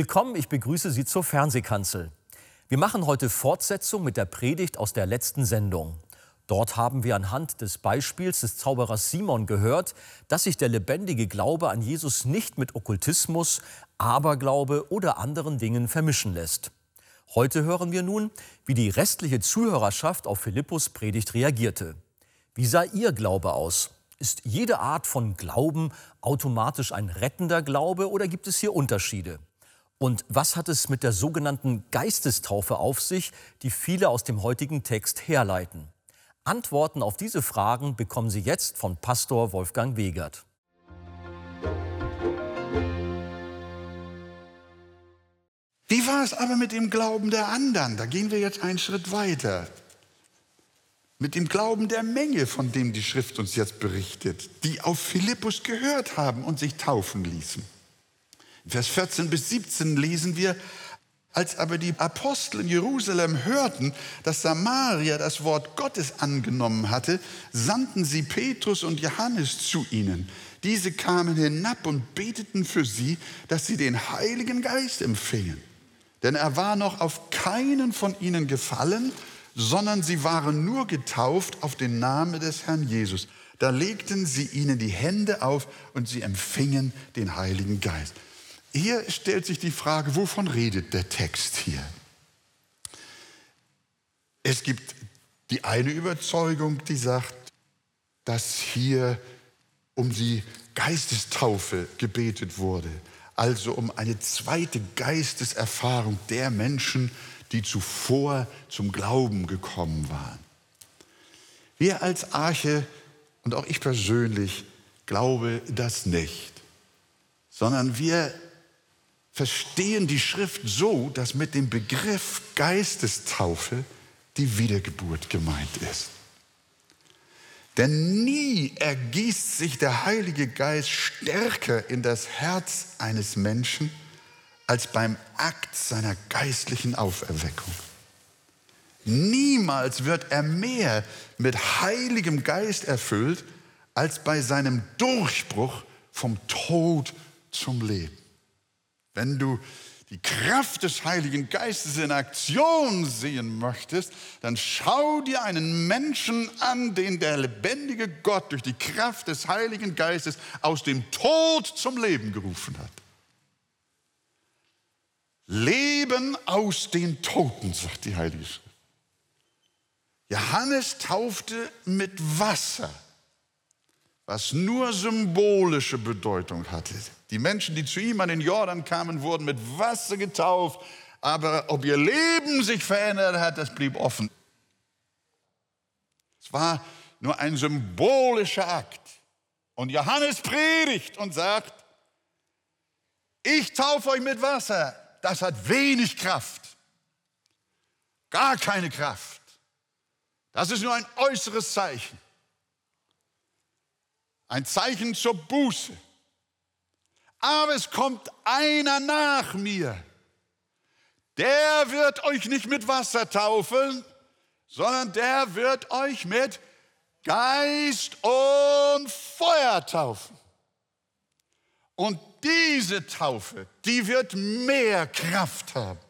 Willkommen, ich begrüße Sie zur Fernsehkanzel. Wir machen heute Fortsetzung mit der Predigt aus der letzten Sendung. Dort haben wir anhand des Beispiels des Zauberers Simon gehört, dass sich der lebendige Glaube an Jesus nicht mit Okkultismus, Aberglaube oder anderen Dingen vermischen lässt. Heute hören wir nun, wie die restliche Zuhörerschaft auf Philippus Predigt reagierte. Wie sah ihr Glaube aus? Ist jede Art von Glauben automatisch ein rettender Glaube oder gibt es hier Unterschiede? Und was hat es mit der sogenannten Geistestaufe auf sich, die viele aus dem heutigen Text herleiten? Antworten auf diese Fragen bekommen Sie jetzt von Pastor Wolfgang Wegert. Wie war es aber mit dem Glauben der anderen? Da gehen wir jetzt einen Schritt weiter. Mit dem Glauben der Menge, von dem die Schrift uns jetzt berichtet, die auf Philippus gehört haben und sich taufen ließen. Vers 14 bis 17 lesen wir, als aber die Apostel in Jerusalem hörten, dass Samaria das Wort Gottes angenommen hatte, sandten sie Petrus und Johannes zu ihnen. Diese kamen hinab und beteten für sie, dass sie den Heiligen Geist empfingen. Denn er war noch auf keinen von ihnen gefallen, sondern sie waren nur getauft auf den Namen des Herrn Jesus. Da legten sie ihnen die Hände auf und sie empfingen den Heiligen Geist. Hier stellt sich die Frage, wovon redet der Text hier? Es gibt die eine Überzeugung, die sagt, dass hier um die Geistestaufe gebetet wurde, also um eine zweite Geisteserfahrung der Menschen, die zuvor zum Glauben gekommen waren. Wir als Arche und auch ich persönlich glaube das nicht, sondern wir verstehen die Schrift so, dass mit dem Begriff Geistestaufe die Wiedergeburt gemeint ist. Denn nie ergießt sich der Heilige Geist stärker in das Herz eines Menschen als beim Akt seiner geistlichen Auferweckung. Niemals wird er mehr mit Heiligem Geist erfüllt als bei seinem Durchbruch vom Tod zum Leben. Wenn du die Kraft des Heiligen Geistes in Aktion sehen möchtest, dann schau dir einen Menschen an, den der lebendige Gott durch die Kraft des Heiligen Geistes aus dem Tod zum Leben gerufen hat. Leben aus den Toten, sagt die Heilige Schrift. Johannes taufte mit Wasser was nur symbolische Bedeutung hatte. Die Menschen, die zu ihm an den Jordan kamen, wurden mit Wasser getauft, aber ob ihr Leben sich verändert hat, das blieb offen. Es war nur ein symbolischer Akt. Und Johannes predigt und sagt, ich taufe euch mit Wasser. Das hat wenig Kraft. Gar keine Kraft. Das ist nur ein äußeres Zeichen ein Zeichen zur Buße. Aber es kommt einer nach mir, der wird euch nicht mit Wasser taufeln, sondern der wird euch mit Geist und Feuer taufen. Und diese Taufe, die wird mehr Kraft haben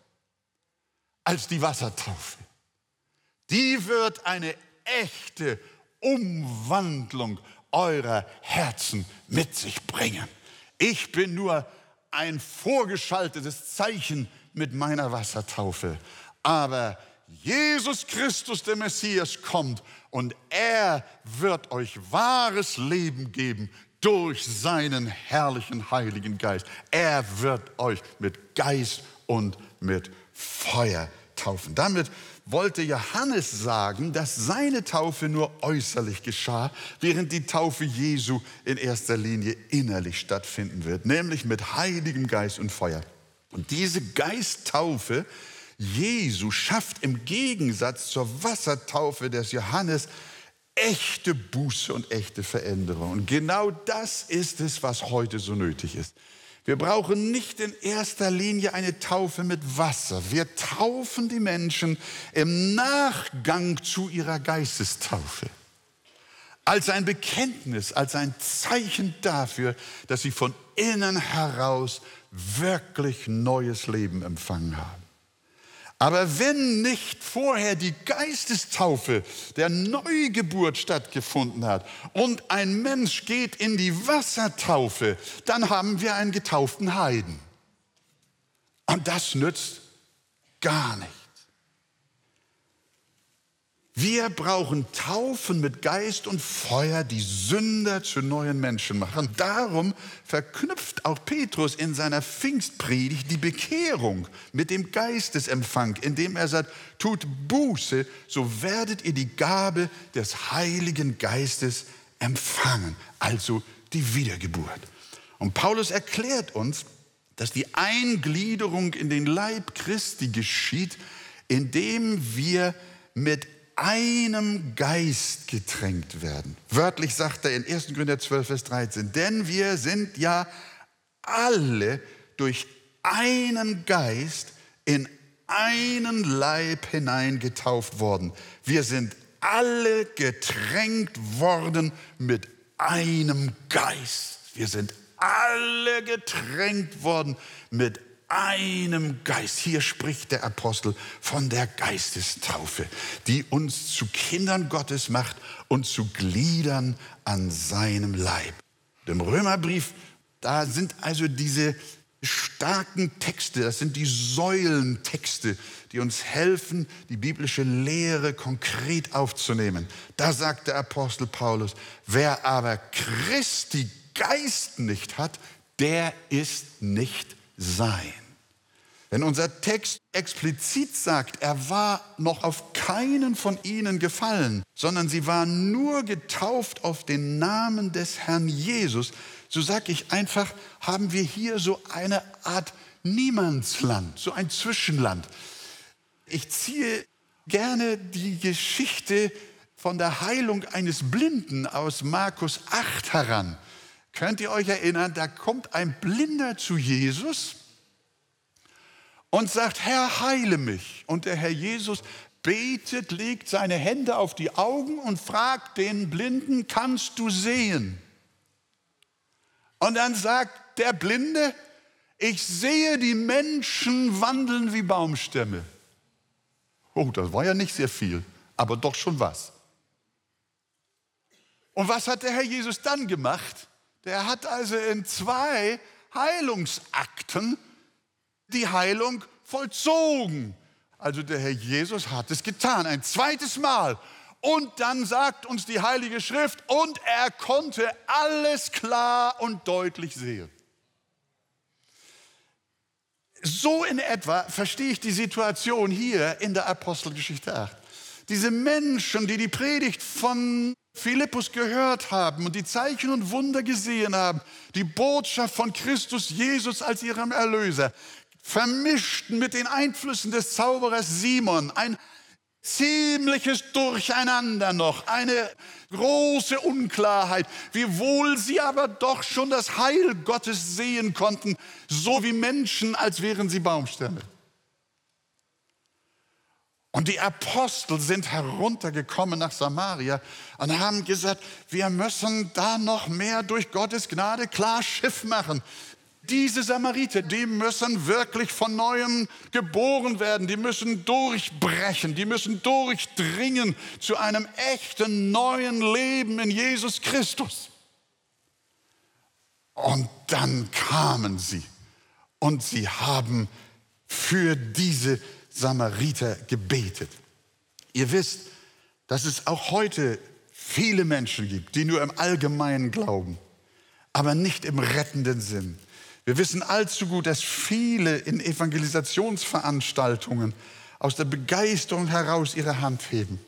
als die Wassertaufe. Die wird eine echte Umwandlung eurer Herzen mit sich bringen. Ich bin nur ein vorgeschaltetes Zeichen mit meiner Wassertaufe. Aber Jesus Christus, der Messias, kommt und er wird euch wahres Leben geben durch seinen herrlichen Heiligen Geist. Er wird euch mit Geist und mit Feuer taufen. Damit wollte Johannes sagen, dass seine Taufe nur äußerlich geschah, während die Taufe Jesu in erster Linie innerlich stattfinden wird, nämlich mit Heiligem Geist und Feuer. Und diese Geisttaufe Jesu schafft im Gegensatz zur Wassertaufe des Johannes echte Buße und echte Veränderung. Und genau das ist es, was heute so nötig ist. Wir brauchen nicht in erster Linie eine Taufe mit Wasser. Wir taufen die Menschen im Nachgang zu ihrer Geistestaufe. Als ein Bekenntnis, als ein Zeichen dafür, dass sie von innen heraus wirklich neues Leben empfangen haben. Aber wenn nicht vorher die Geistestaufe der Neugeburt stattgefunden hat und ein Mensch geht in die Wassertaufe, dann haben wir einen getauften Heiden. Und das nützt gar nichts. Wir brauchen Taufen mit Geist und Feuer, die Sünder zu neuen Menschen machen. Darum verknüpft auch Petrus in seiner Pfingstpredigt die Bekehrung mit dem Geistesempfang, indem er sagt, tut Buße, so werdet ihr die Gabe des Heiligen Geistes empfangen, also die Wiedergeburt. Und Paulus erklärt uns, dass die Eingliederung in den Leib Christi geschieht, indem wir mit einem Geist getränkt werden. Wörtlich sagt er in 1. Korinther 12, Vers 13, denn wir sind ja alle durch einen Geist in einen Leib hineingetauft worden. Wir sind alle getränkt worden mit einem Geist. Wir sind alle getränkt worden mit einem Geist. Hier spricht der Apostel von der Geistestaufe, die uns zu Kindern Gottes macht und zu Gliedern an seinem Leib. Im Römerbrief, da sind also diese starken Texte, das sind die Säulentexte, die uns helfen, die biblische Lehre konkret aufzunehmen. Da sagt der Apostel Paulus, wer aber Christi Geist nicht hat, der ist nicht sein. Wenn unser Text explizit sagt, er war noch auf keinen von ihnen gefallen, sondern sie waren nur getauft auf den Namen des Herrn Jesus, so sage ich einfach, haben wir hier so eine Art Niemandsland, so ein Zwischenland. Ich ziehe gerne die Geschichte von der Heilung eines Blinden aus Markus 8 heran. Könnt ihr euch erinnern, da kommt ein Blinder zu Jesus und sagt, Herr, heile mich. Und der Herr Jesus betet, legt seine Hände auf die Augen und fragt den Blinden, kannst du sehen? Und dann sagt der Blinde, ich sehe die Menschen wandeln wie Baumstämme. Oh, das war ja nicht sehr viel, aber doch schon was. Und was hat der Herr Jesus dann gemacht? Der hat also in zwei Heilungsakten die Heilung vollzogen. Also der Herr Jesus hat es getan, ein zweites Mal. Und dann sagt uns die Heilige Schrift, und er konnte alles klar und deutlich sehen. So in etwa verstehe ich die Situation hier in der Apostelgeschichte 8. Diese Menschen, die die Predigt von Philippus gehört haben und die Zeichen und Wunder gesehen haben, die Botschaft von Christus Jesus als ihrem Erlöser, vermischt mit den Einflüssen des Zauberers Simon, ein ziemliches Durcheinander noch, eine große Unklarheit, wiewohl sie aber doch schon das Heil Gottes sehen konnten, so wie Menschen, als wären sie Baumstämme. Und die Apostel sind heruntergekommen nach Samaria und haben gesagt, wir müssen da noch mehr durch Gottes Gnade klar Schiff machen. Diese Samariter, die müssen wirklich von neuem geboren werden, die müssen durchbrechen, die müssen durchdringen zu einem echten neuen Leben in Jesus Christus. Und dann kamen sie und sie haben für diese Samariter gebetet. Ihr wisst, dass es auch heute viele Menschen gibt, die nur im Allgemeinen glauben, aber nicht im rettenden Sinn. Wir wissen allzu gut, dass viele in Evangelisationsveranstaltungen aus der Begeisterung heraus ihre Hand heben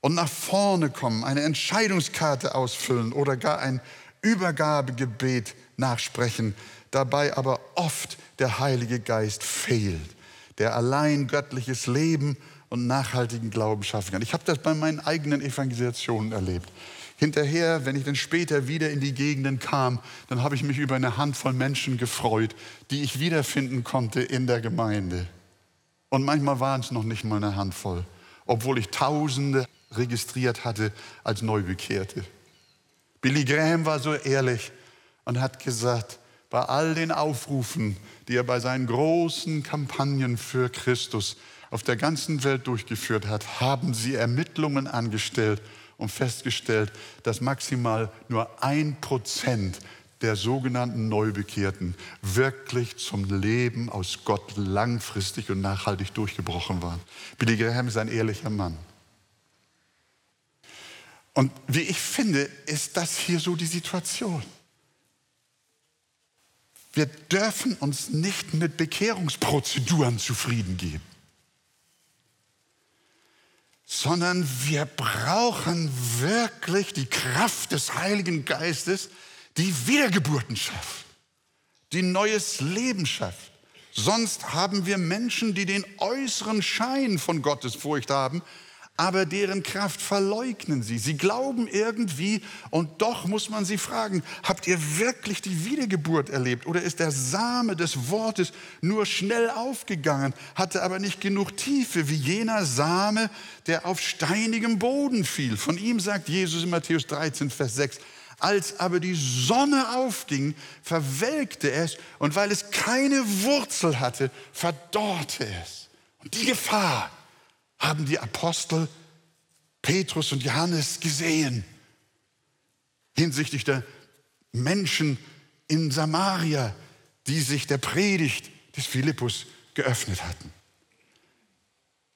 und nach vorne kommen, eine Entscheidungskarte ausfüllen oder gar ein Übergabegebet nachsprechen, dabei aber oft der Heilige Geist fehlt, der allein göttliches Leben und nachhaltigen Glauben schaffen kann. Ich habe das bei meinen eigenen Evangelisationen erlebt. Hinterher, wenn ich dann später wieder in die Gegenden kam, dann habe ich mich über eine Handvoll Menschen gefreut, die ich wiederfinden konnte in der Gemeinde. Und manchmal waren es noch nicht mal eine Handvoll, obwohl ich Tausende registriert hatte als Neubekehrte. Billy Graham war so ehrlich und hat gesagt, bei all den Aufrufen, die er bei seinen großen Kampagnen für Christus auf der ganzen Welt durchgeführt hat, haben sie Ermittlungen angestellt und festgestellt, dass maximal nur ein Prozent der sogenannten Neubekehrten wirklich zum Leben aus Gott langfristig und nachhaltig durchgebrochen waren. Billy Graham ist ein ehrlicher Mann. Und wie ich finde, ist das hier so die Situation. Wir dürfen uns nicht mit Bekehrungsprozeduren zufrieden geben, sondern wir brauchen wirklich die Kraft des Heiligen Geistes, die Wiedergeburten schafft, die neues Leben schafft. Sonst haben wir Menschen, die den äußeren Schein von Gottesfurcht haben, aber deren Kraft verleugnen sie. Sie glauben irgendwie und doch muss man sie fragen, habt ihr wirklich die Wiedergeburt erlebt oder ist der Same des Wortes nur schnell aufgegangen, hatte aber nicht genug Tiefe wie jener Same, der auf steinigem Boden fiel. Von ihm sagt Jesus in Matthäus 13, Vers 6, als aber die Sonne aufging, verwelkte es und weil es keine Wurzel hatte, verdorrte es. Und die Gefahr haben die Apostel Petrus und Johannes gesehen hinsichtlich der Menschen in Samaria, die sich der Predigt des Philippus geöffnet hatten.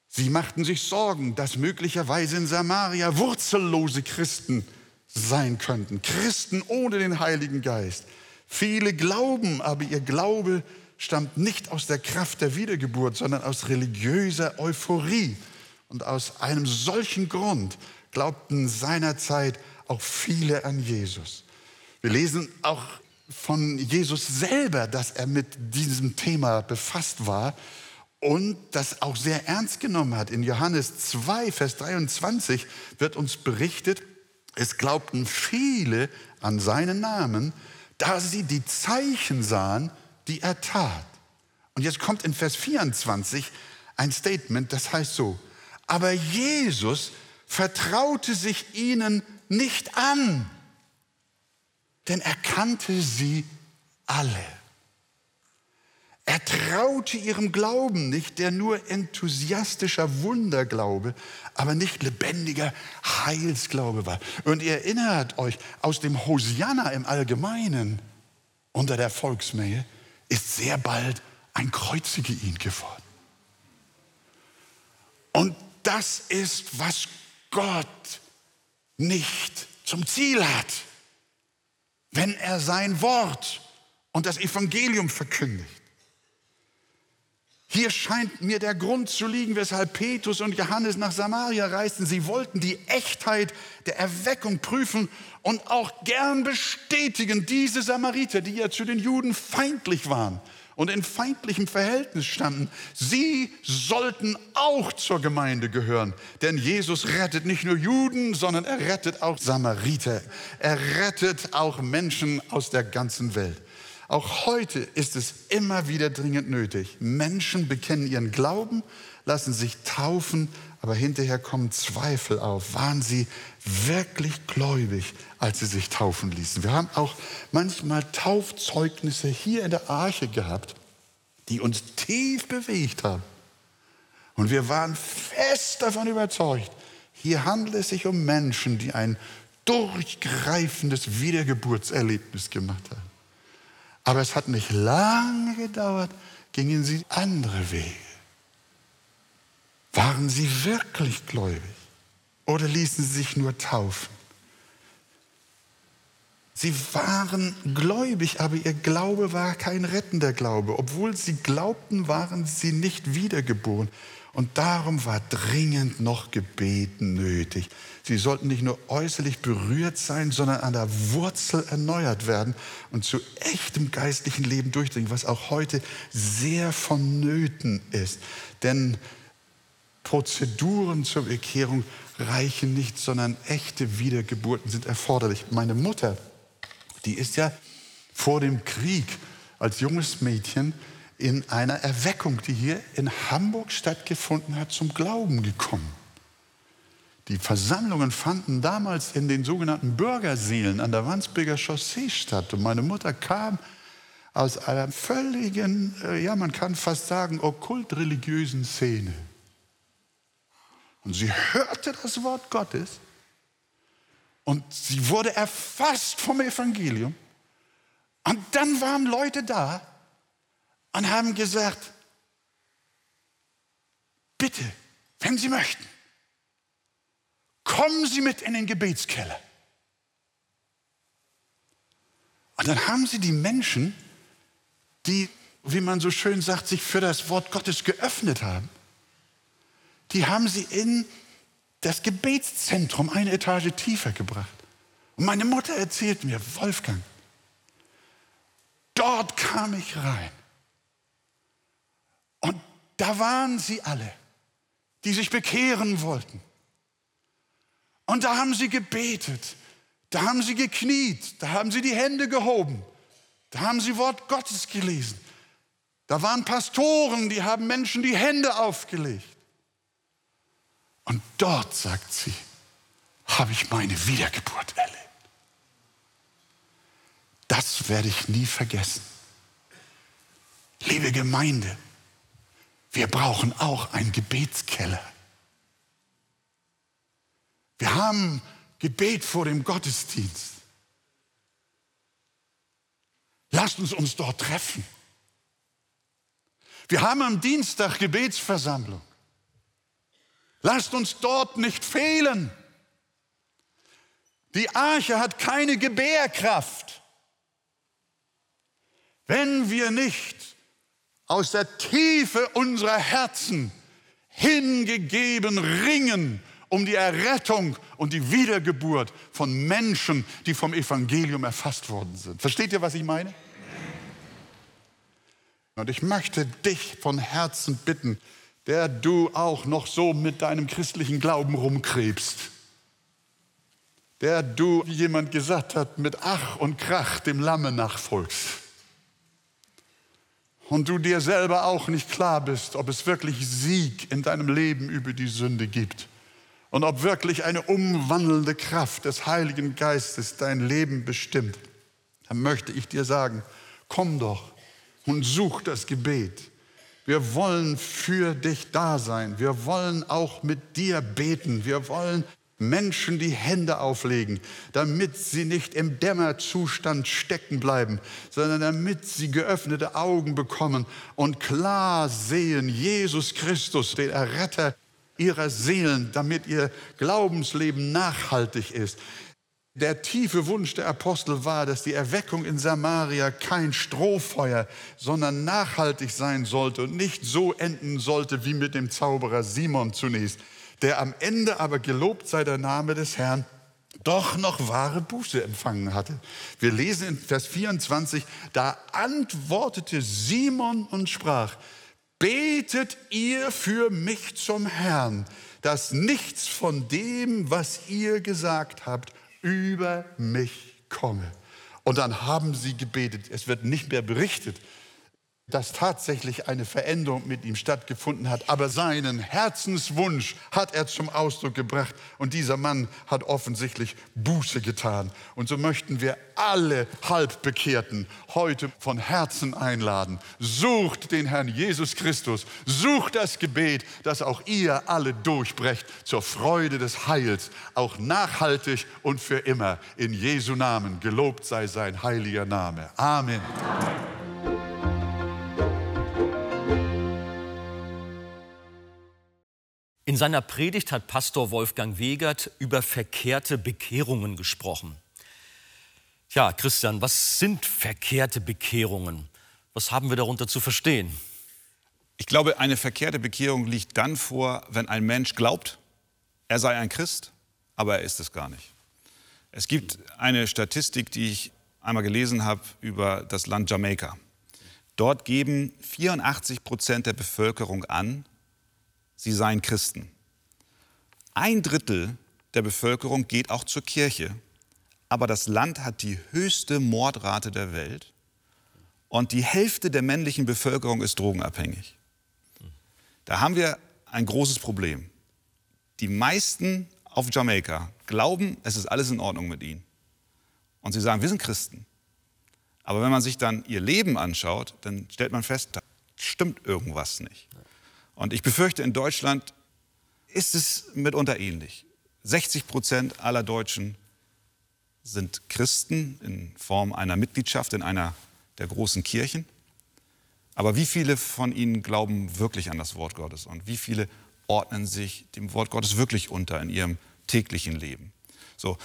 Sie machten sich Sorgen, dass möglicherweise in Samaria wurzellose Christen sein könnten. Christen ohne den Heiligen Geist. Viele glauben, aber ihr Glaube stammt nicht aus der Kraft der Wiedergeburt, sondern aus religiöser Euphorie. Und aus einem solchen Grund glaubten seinerzeit auch viele an Jesus. Wir lesen auch von Jesus selber, dass er mit diesem Thema befasst war und das auch sehr ernst genommen hat. In Johannes 2, Vers 23 wird uns berichtet, es glaubten viele an seinen Namen, da sie die Zeichen sahen, die er tat. Und jetzt kommt in Vers 24 ein Statement, das heißt so, aber Jesus vertraute sich ihnen nicht an, denn er kannte sie alle. Er traute ihrem Glauben nicht, der nur enthusiastischer Wunderglaube, aber nicht lebendiger Heilsglaube war. Und ihr erinnert euch, aus dem Hosianna im Allgemeinen unter der Volksmenge ist sehr bald ein Kreuzige ihn geworden. Und das ist, was Gott nicht zum Ziel hat, wenn er sein Wort und das Evangelium verkündigt. Hier scheint mir der Grund zu liegen, weshalb Petrus und Johannes nach Samaria reisten. Sie wollten die Echtheit der Erweckung prüfen und auch gern bestätigen, diese Samariter, die ja zu den Juden feindlich waren und in feindlichem Verhältnis standen, sie sollten auch zur Gemeinde gehören. Denn Jesus rettet nicht nur Juden, sondern er rettet auch Samariter. Er rettet auch Menschen aus der ganzen Welt. Auch heute ist es immer wieder dringend nötig. Menschen bekennen ihren Glauben, lassen sich taufen, aber hinterher kommen Zweifel auf. Waren sie wirklich gläubig, als sie sich taufen ließen? Wir haben auch manchmal Taufzeugnisse hier in der Arche gehabt, die uns tief bewegt haben. Und wir waren fest davon überzeugt, hier handelt es sich um Menschen, die ein durchgreifendes Wiedergeburtserlebnis gemacht haben. Aber es hat nicht lange gedauert, gingen sie andere Wege. Waren sie wirklich gläubig oder ließen sie sich nur taufen? Sie waren gläubig, aber ihr Glaube war kein rettender Glaube. Obwohl sie glaubten, waren sie nicht wiedergeboren. Und darum war dringend noch Gebet nötig. Sie sollten nicht nur äußerlich berührt sein, sondern an der Wurzel erneuert werden und zu echtem geistlichen Leben durchdringen, was auch heute sehr vonnöten ist. Denn Prozeduren zur Bekehrung reichen nicht, sondern echte Wiedergeburten sind erforderlich. Meine Mutter, die ist ja vor dem Krieg als junges Mädchen in einer Erweckung, die hier in Hamburg stattgefunden hat, zum Glauben gekommen. Die Versammlungen fanden damals in den sogenannten Bürgerseelen an der Wandsbeker Chaussee statt. Und meine Mutter kam aus einer völligen, äh, ja man kann fast sagen, okkult-religiösen Szene. Und sie hörte das Wort Gottes und sie wurde erfasst vom Evangelium. Und dann waren Leute da und haben gesagt, bitte, wenn Sie möchten, kommen Sie mit in den Gebetskeller. Und dann haben sie die Menschen, die, wie man so schön sagt, sich für das Wort Gottes geöffnet haben, die haben sie in das Gebetszentrum eine Etage tiefer gebracht. Und meine Mutter erzählt mir, Wolfgang, dort kam ich rein. Und da waren sie alle, die sich bekehren wollten. Und da haben sie gebetet. Da haben sie gekniet. Da haben sie die Hände gehoben. Da haben sie Wort Gottes gelesen. Da waren Pastoren, die haben Menschen die Hände aufgelegt. Und dort, sagt sie, habe ich meine Wiedergeburt erlebt. Das werde ich nie vergessen. Liebe Gemeinde, wir brauchen auch einen Gebetskeller. Wir haben Gebet vor dem Gottesdienst. Lasst uns uns dort treffen. Wir haben am Dienstag Gebetsversammlung. Lasst uns dort nicht fehlen. Die Arche hat keine Gebärkraft, wenn wir nicht aus der Tiefe unserer Herzen hingegeben ringen um die Errettung und die Wiedergeburt von Menschen, die vom Evangelium erfasst worden sind. Versteht ihr, was ich meine? Und ich möchte dich von Herzen bitten, der du auch noch so mit deinem christlichen Glauben rumkrebst, der du, wie jemand gesagt hat, mit Ach und Krach dem Lamme nachfolgst. Und du dir selber auch nicht klar bist, ob es wirklich Sieg in deinem Leben über die Sünde gibt und ob wirklich eine umwandelnde Kraft des Heiligen Geistes dein Leben bestimmt, dann möchte ich dir sagen, komm doch und such das Gebet. Wir wollen für dich da sein. Wir wollen auch mit dir beten. Wir wollen Menschen die Hände auflegen, damit sie nicht im Dämmerzustand stecken bleiben, sondern damit sie geöffnete Augen bekommen und klar sehen, Jesus Christus, den Erretter ihrer Seelen, damit ihr Glaubensleben nachhaltig ist. Der tiefe Wunsch der Apostel war, dass die Erweckung in Samaria kein Strohfeuer, sondern nachhaltig sein sollte und nicht so enden sollte wie mit dem Zauberer Simon zunächst, der am Ende aber gelobt sei der Name des Herrn, doch noch wahre Buße empfangen hatte. Wir lesen in Vers 24, da antwortete Simon und sprach, betet ihr für mich zum Herrn, dass nichts von dem, was ihr gesagt habt, über mich komme. Und dann haben sie gebetet. Es wird nicht mehr berichtet, dass tatsächlich eine Veränderung mit ihm stattgefunden hat. Aber seinen Herzenswunsch hat er zum Ausdruck gebracht. Und dieser Mann hat offensichtlich Buße getan. Und so möchten wir alle Halbbekehrten heute von Herzen einladen. Sucht den Herrn Jesus Christus. Sucht das Gebet, dass auch ihr alle durchbrecht zur Freude des Heils, auch nachhaltig und für immer. In Jesu Namen gelobt sei sein heiliger Name. Amen. In seiner Predigt hat Pastor Wolfgang Wegert über verkehrte Bekehrungen gesprochen. Ja, Christian, was sind verkehrte Bekehrungen? Was haben wir darunter zu verstehen? Ich glaube, eine verkehrte Bekehrung liegt dann vor, wenn ein Mensch glaubt, er sei ein Christ, aber er ist es gar nicht. Es gibt eine Statistik, die ich einmal gelesen habe über das Land Jamaika. Dort geben 84 Prozent der Bevölkerung an, sie seien Christen. Ein Drittel der Bevölkerung geht auch zur Kirche, aber das Land hat die höchste Mordrate der Welt und die Hälfte der männlichen Bevölkerung ist drogenabhängig. Da haben wir ein großes Problem. Die meisten auf Jamaika glauben, es ist alles in Ordnung mit ihnen. Und sie sagen, wir sind Christen. Aber wenn man sich dann ihr Leben anschaut, dann stellt man fest, da stimmt irgendwas nicht. Und ich befürchte, in Deutschland ist es mitunter ähnlich. 60 Prozent aller Deutschen sind Christen in Form einer Mitgliedschaft in einer der großen Kirchen. Aber wie viele von ihnen glauben wirklich an das Wort Gottes und wie viele ordnen sich dem Wort Gottes wirklich unter in ihrem täglichen Leben? So,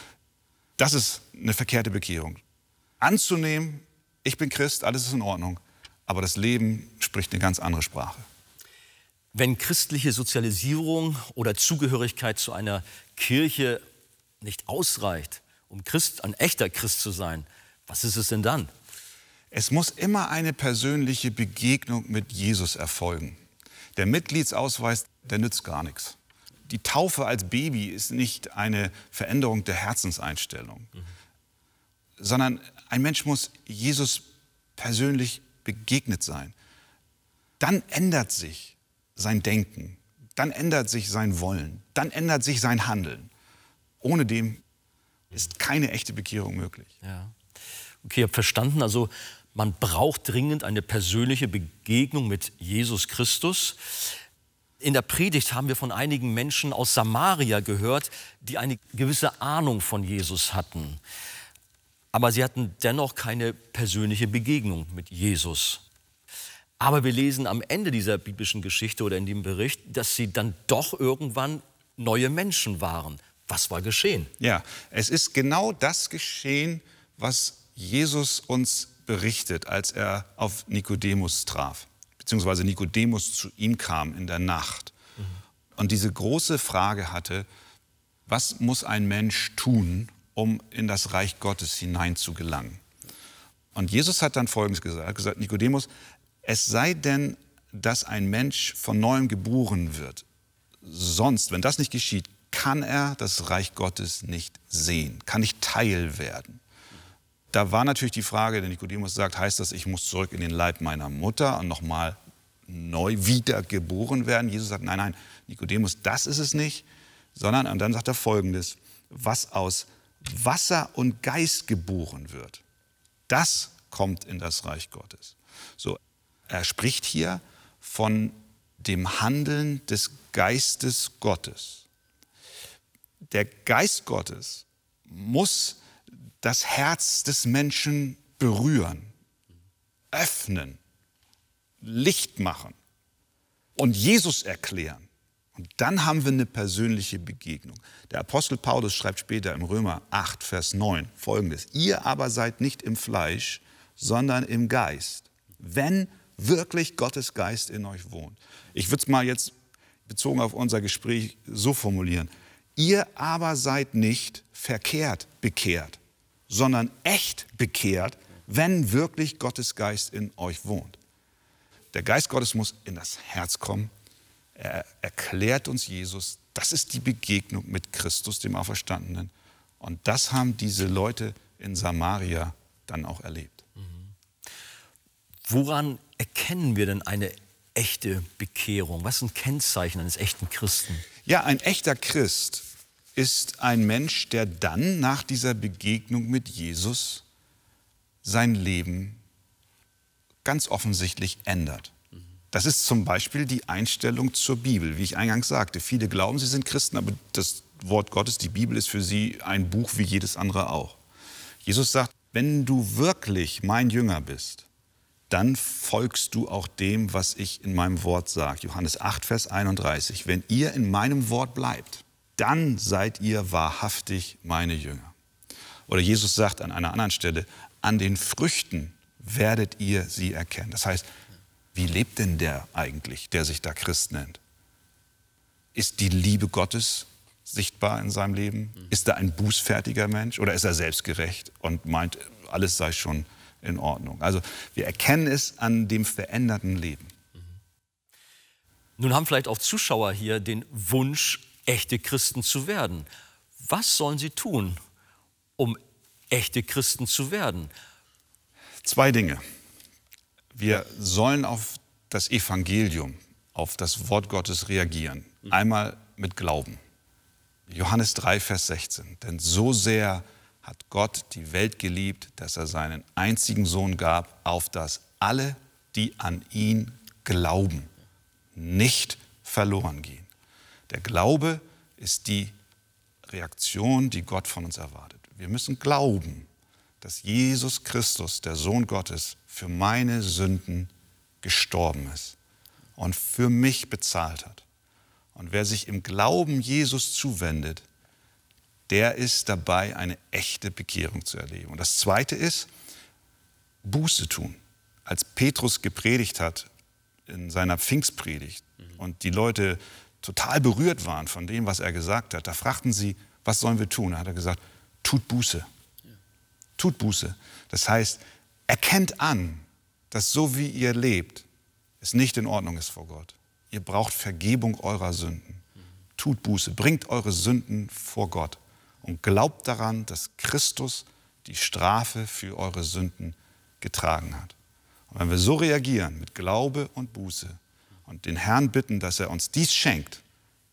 das ist eine verkehrte Bekehrung. Anzunehmen, ich bin Christ, alles ist in Ordnung, aber das Leben spricht eine ganz andere Sprache. Wenn christliche Sozialisierung oder Zugehörigkeit zu einer Kirche nicht ausreicht, um Christ, ein echter Christ zu sein, was ist es denn dann? Es muss immer eine persönliche Begegnung mit Jesus erfolgen. Der Mitgliedsausweis, der nützt gar nichts. Die Taufe als Baby ist nicht eine Veränderung der Herzenseinstellung, mhm. sondern ein Mensch muss Jesus persönlich begegnet sein. Dann ändert sich sein Denken, dann ändert sich sein Wollen, dann ändert sich sein Handeln. Ohne dem ist keine echte Bekehrung möglich. Ja. Okay, ich habe verstanden. Also man braucht dringend eine persönliche Begegnung mit Jesus Christus. In der Predigt haben wir von einigen Menschen aus Samaria gehört, die eine gewisse Ahnung von Jesus hatten. Aber sie hatten dennoch keine persönliche Begegnung mit Jesus. Aber wir lesen am Ende dieser biblischen Geschichte oder in dem Bericht, dass sie dann doch irgendwann neue Menschen waren. Was war geschehen? Ja, es ist genau das geschehen, was Jesus uns berichtet, als er auf Nikodemus traf, beziehungsweise Nikodemus zu ihm kam in der Nacht mhm. und diese große Frage hatte, was muss ein Mensch tun, um in das Reich Gottes hinein zu gelangen? Und Jesus hat dann Folgendes gesagt, gesagt, Nikodemus, es sei denn, dass ein Mensch von neuem geboren wird. Sonst, wenn das nicht geschieht, kann er das Reich Gottes nicht sehen, kann nicht Teil werden. Da war natürlich die Frage, der Nikodemus sagt, heißt das, ich muss zurück in den Leib meiner Mutter und nochmal neu wiedergeboren werden? Jesus sagt, nein, nein, Nikodemus, das ist es nicht, sondern, und dann sagt er folgendes, was aus Wasser und Geist geboren wird, das kommt in das Reich Gottes. Er spricht hier von dem Handeln des Geistes Gottes. Der Geist Gottes muss das Herz des Menschen berühren, öffnen, Licht machen und Jesus erklären. Und dann haben wir eine persönliche Begegnung. Der Apostel Paulus schreibt später im Römer 8, Vers 9 folgendes. Ihr aber seid nicht im Fleisch, sondern im Geist. Wenn wirklich Gottes Geist in euch wohnt. Ich würde es mal jetzt bezogen auf unser Gespräch so formulieren. Ihr aber seid nicht verkehrt bekehrt, sondern echt bekehrt, wenn wirklich Gottes Geist in euch wohnt. Der Geist Gottes muss in das Herz kommen. Er erklärt uns Jesus. Das ist die Begegnung mit Christus, dem Auferstandenen. Und das haben diese Leute in Samaria dann auch erlebt. Woran erkennen wir denn eine echte Bekehrung? Was sind Kennzeichen eines echten Christen? Ja, ein echter Christ ist ein Mensch, der dann nach dieser Begegnung mit Jesus sein Leben ganz offensichtlich ändert. Das ist zum Beispiel die Einstellung zur Bibel, wie ich eingangs sagte. Viele glauben, sie sind Christen, aber das Wort Gottes, die Bibel, ist für sie ein Buch wie jedes andere auch. Jesus sagt, wenn du wirklich mein Jünger bist, dann folgst du auch dem, was ich in meinem Wort sage. Johannes 8, Vers 31. Wenn ihr in meinem Wort bleibt, dann seid ihr wahrhaftig meine Jünger. Oder Jesus sagt an einer anderen Stelle, an den Früchten werdet ihr sie erkennen. Das heißt, wie lebt denn der eigentlich, der sich da Christ nennt? Ist die Liebe Gottes sichtbar in seinem Leben? Ist er ein bußfertiger Mensch oder ist er selbstgerecht und meint, alles sei schon in Ordnung. Also wir erkennen es an dem veränderten Leben. Nun haben vielleicht auch Zuschauer hier den Wunsch, echte Christen zu werden. Was sollen sie tun, um echte Christen zu werden? Zwei Dinge. Wir sollen auf das Evangelium, auf das Wort Gottes reagieren. Einmal mit Glauben. Johannes 3, Vers 16. Denn so sehr hat Gott die Welt geliebt, dass er seinen einzigen Sohn gab, auf dass alle, die an ihn glauben, nicht verloren gehen. Der Glaube ist die Reaktion, die Gott von uns erwartet. Wir müssen glauben, dass Jesus Christus, der Sohn Gottes, für meine Sünden gestorben ist und für mich bezahlt hat. Und wer sich im Glauben Jesus zuwendet, der ist dabei, eine echte Bekehrung zu erleben. Und das Zweite ist, Buße tun. Als Petrus gepredigt hat in seiner Pfingstpredigt mhm. und die Leute total berührt waren von dem, was er gesagt hat, da fragten sie, was sollen wir tun? Da hat er gesagt, tut Buße. Tut Buße. Das heißt, erkennt an, dass so wie ihr lebt, es nicht in Ordnung ist vor Gott. Ihr braucht Vergebung eurer Sünden. Mhm. Tut Buße, bringt eure Sünden vor Gott und glaubt daran, dass Christus die Strafe für eure Sünden getragen hat. Und wenn wir so reagieren mit Glaube und Buße und den Herrn bitten, dass er uns dies schenkt,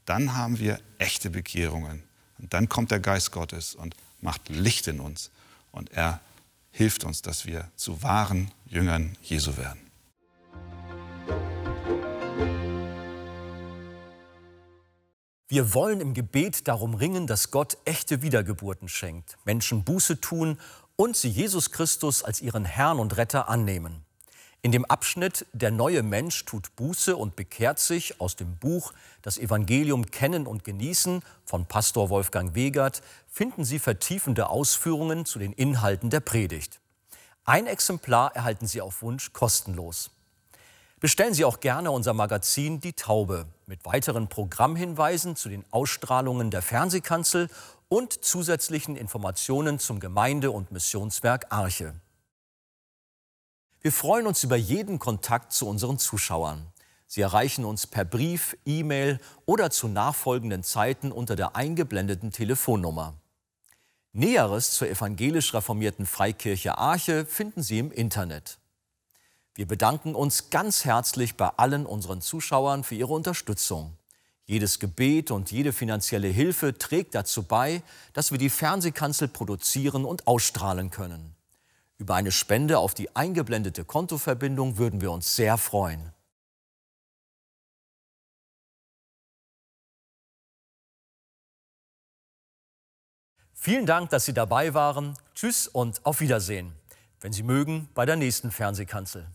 dann haben wir echte Bekehrungen. Und dann kommt der Geist Gottes und macht Licht in uns. Und er hilft uns, dass wir zu wahren Jüngern Jesu werden. Wir wollen im Gebet darum ringen, dass Gott echte Wiedergeburten schenkt, Menschen Buße tun und sie Jesus Christus als ihren Herrn und Retter annehmen. In dem Abschnitt Der neue Mensch tut Buße und bekehrt sich aus dem Buch Das Evangelium kennen und genießen von Pastor Wolfgang Wegert finden Sie vertiefende Ausführungen zu den Inhalten der Predigt. Ein Exemplar erhalten Sie auf Wunsch kostenlos. Bestellen Sie auch gerne unser Magazin Die Taube mit weiteren Programmhinweisen zu den Ausstrahlungen der Fernsehkanzel und zusätzlichen Informationen zum Gemeinde- und Missionswerk Arche. Wir freuen uns über jeden Kontakt zu unseren Zuschauern. Sie erreichen uns per Brief, E-Mail oder zu nachfolgenden Zeiten unter der eingeblendeten Telefonnummer. Näheres zur evangelisch reformierten Freikirche Arche finden Sie im Internet. Wir bedanken uns ganz herzlich bei allen unseren Zuschauern für ihre Unterstützung. Jedes Gebet und jede finanzielle Hilfe trägt dazu bei, dass wir die Fernsehkanzel produzieren und ausstrahlen können. Über eine Spende auf die eingeblendete Kontoverbindung würden wir uns sehr freuen. Vielen Dank, dass Sie dabei waren. Tschüss und auf Wiedersehen. Wenn Sie mögen, bei der nächsten Fernsehkanzel.